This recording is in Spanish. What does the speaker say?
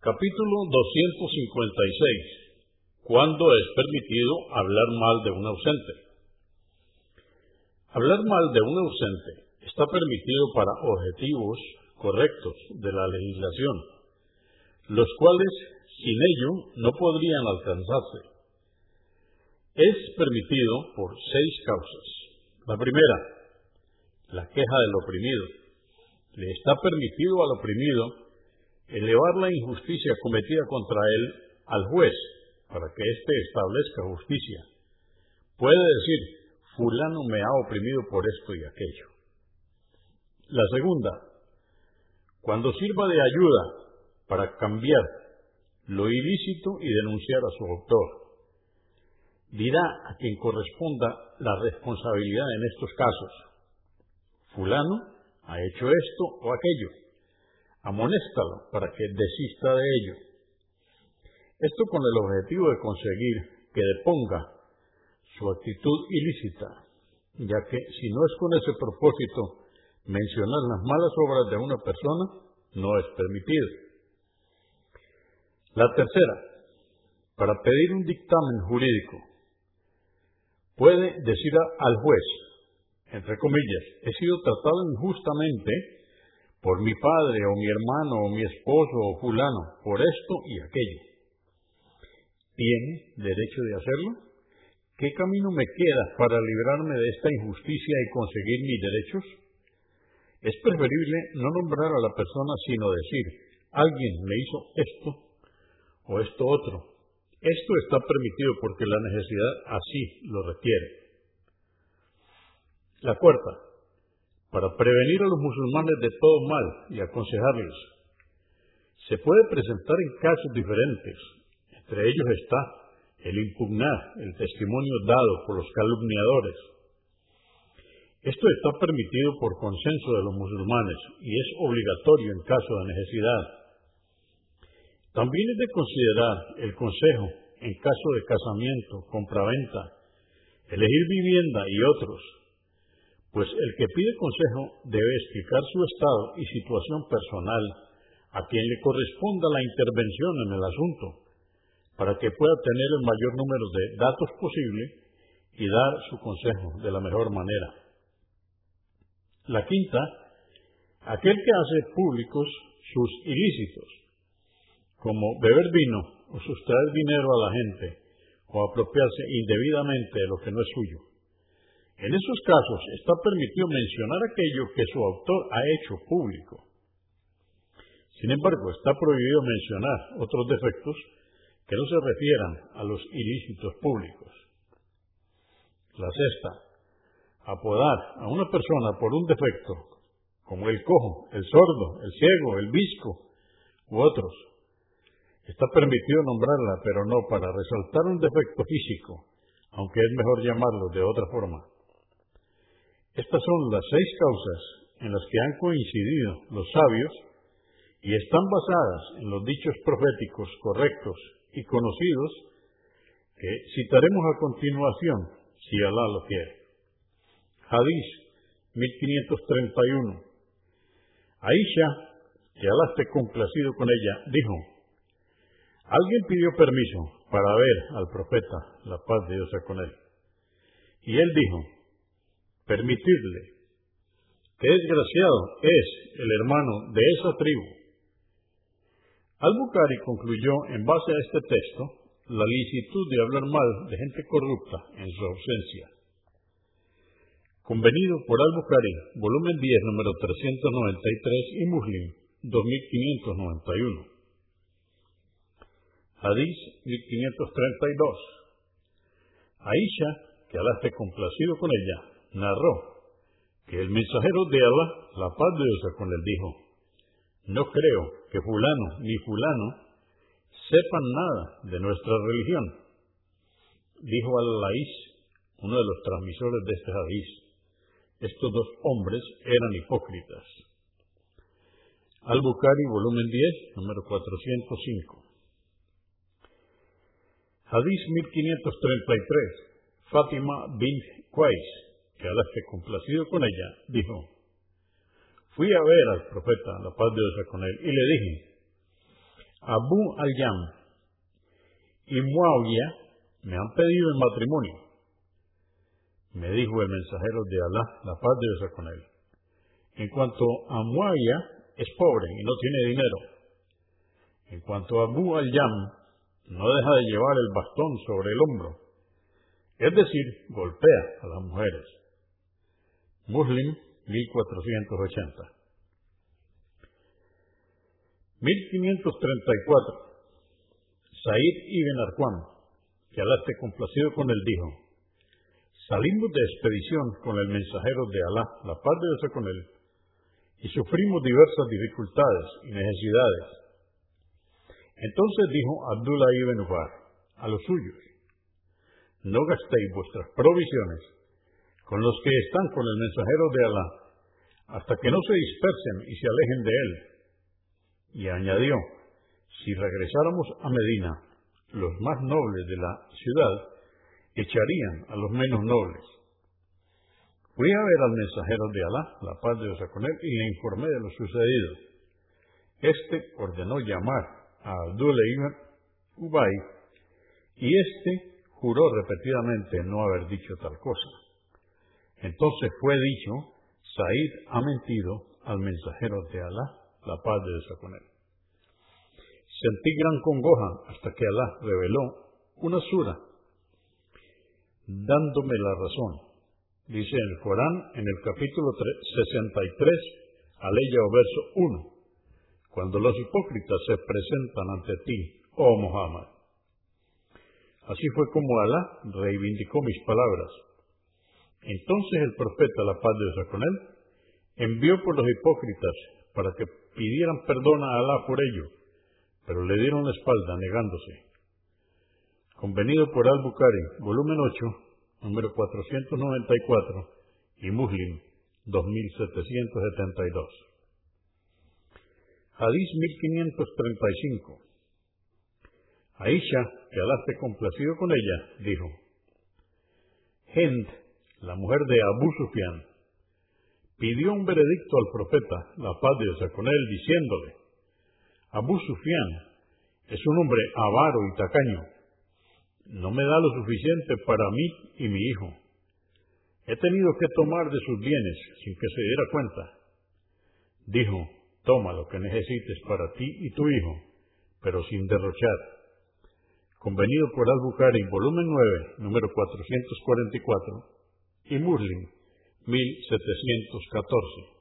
Capítulo 256. ¿Cuándo es permitido hablar mal de un ausente? Hablar mal de un ausente está permitido para objetivos correctos de la legislación, los cuales sin ello no podrían alcanzarse. Es permitido por seis causas. La primera, la queja del oprimido. Le está permitido al oprimido elevar la injusticia cometida contra él al juez para que éste establezca justicia. Puede decir, fulano me ha oprimido por esto y aquello. La segunda, cuando sirva de ayuda para cambiar lo ilícito y denunciar a su autor. Dirá a quien corresponda la responsabilidad en estos casos. Fulano ha hecho esto o aquello amonéstalo para que desista de ello. Esto con el objetivo de conseguir que deponga su actitud ilícita, ya que si no es con ese propósito mencionar las malas obras de una persona, no es permitido. La tercera, para pedir un dictamen jurídico, puede decir al juez, entre comillas, he sido tratado injustamente por mi padre o mi hermano o mi esposo o fulano, por esto y aquello. ¿Tiene derecho de hacerlo? ¿Qué camino me queda para librarme de esta injusticia y conseguir mis derechos? Es preferible no nombrar a la persona sino decir, alguien me hizo esto o esto otro. Esto está permitido porque la necesidad así lo requiere. La cuarta, para prevenir a los musulmanes de todo mal y aconsejarles. Se puede presentar en casos diferentes. Entre ellos está el impugnar el testimonio dado por los calumniadores. Esto está permitido por consenso de los musulmanes y es obligatorio en caso de necesidad. También es de considerar el consejo en caso de casamiento, compraventa, elegir vivienda y otros, pues el que pide consejo debe explicar su estado y situación personal a quien le corresponda la intervención en el asunto, para que pueda tener el mayor número de datos posible y dar su consejo de la mejor manera. La quinta, aquel que hace públicos sus ilícitos, como beber vino o sustraer dinero a la gente o apropiarse indebidamente de lo que no es suyo. En esos casos está permitido mencionar aquello que su autor ha hecho público. Sin embargo, está prohibido mencionar otros defectos que no se refieran a los ilícitos públicos. La sexta, apodar a una persona por un defecto, como el cojo, el sordo, el ciego, el visco u otros. Está permitido nombrarla, pero no para resaltar un defecto físico, aunque es mejor llamarlo de otra forma. Estas son las seis causas en las que han coincidido los sabios y están basadas en los dichos proféticos correctos y conocidos que citaremos a continuación, si Alá lo quiere. Hadís 1531. Aisha, que Alá esté complacido con ella, dijo, alguien pidió permiso para ver al profeta, la paz de Dios con él. Y él dijo, permitirle. Qué desgraciado es el hermano de esa tribu. Al-Bukhari concluyó en base a este texto la licitud de hablar mal de gente corrupta en su ausencia. Convenido por Al-Bukhari, volumen 10, número 393 y Muslim, 2591. Hadís 1532. Aisha, que Alá esté complacido con ella, narró que el mensajero de Allah, la paz de Dios con él, dijo, no creo que fulano ni fulano sepan nada de nuestra religión. Dijo al-Laís, uno de los transmisores de este hadís, estos dos hombres eran hipócritas. Al-Bukhari, volumen 10, número 405. Hadís 1533. Fátima bin Qais que Alá esté complacido con ella, dijo, fui a ver al profeta, la paz de Dios con él, y le dije, Abu al-Yam y Muawiyah me han pedido en matrimonio. Me dijo el mensajero de Alá, la paz de Dios con él. En cuanto a Muawiyah, es pobre y no tiene dinero. En cuanto a Abu al-Yam, no deja de llevar el bastón sobre el hombro. Es decir, golpea a las mujeres. Muslim 1480. 1534. Said ibn Arquam, que Alá esté complacido con él, dijo, salimos de expedición con el mensajero de Alá, la paz de Dios con él, y sufrimos diversas dificultades y necesidades. Entonces dijo Abdullah ibn Ubar a los suyos, no gastéis vuestras provisiones con los que están con el mensajero de Alá, hasta que no se dispersen y se alejen de él. Y añadió, si regresáramos a Medina, los más nobles de la ciudad echarían a los menos nobles. Fui a ver al mensajero de Alá, la paz de Dios con él, y le informé de lo sucedido. Este ordenó llamar a Abdullah ibn Ubay, y este juró repetidamente no haber dicho tal cosa. Entonces fue dicho, Said ha mentido al mensajero de Alá, la paz de Dios con él. Sentí gran congoja hasta que Alá reveló una sura dándome la razón dice el Corán, en el capítulo 63, aleya o verso 1, cuando los hipócritas se presentan ante ti, oh Muhammad. Así fue como Alá reivindicó mis palabras. Entonces el profeta, la paz de Dios con él, envió por los hipócritas para que pidieran perdón a Alá por ello, pero le dieron la espalda negándose. Convenido por Al-Bukhari, volumen 8, número 494, y Muslim 2772. Hadís 1535. Aisha, que Alá esté complacido con ella, dijo, Hend, la mujer de Abu Sufyan, pidió un veredicto al profeta, la paz de Dios con él, diciéndole, Abu Sufyan es un hombre avaro y tacaño no me da lo suficiente para mí y mi hijo. He tenido que tomar de sus bienes sin que se diera cuenta. Dijo, toma lo que necesites para ti y tu hijo, pero sin derrochar. Convenido por Al-Bukhari, volumen 9, número 444, y Muslim, 1714.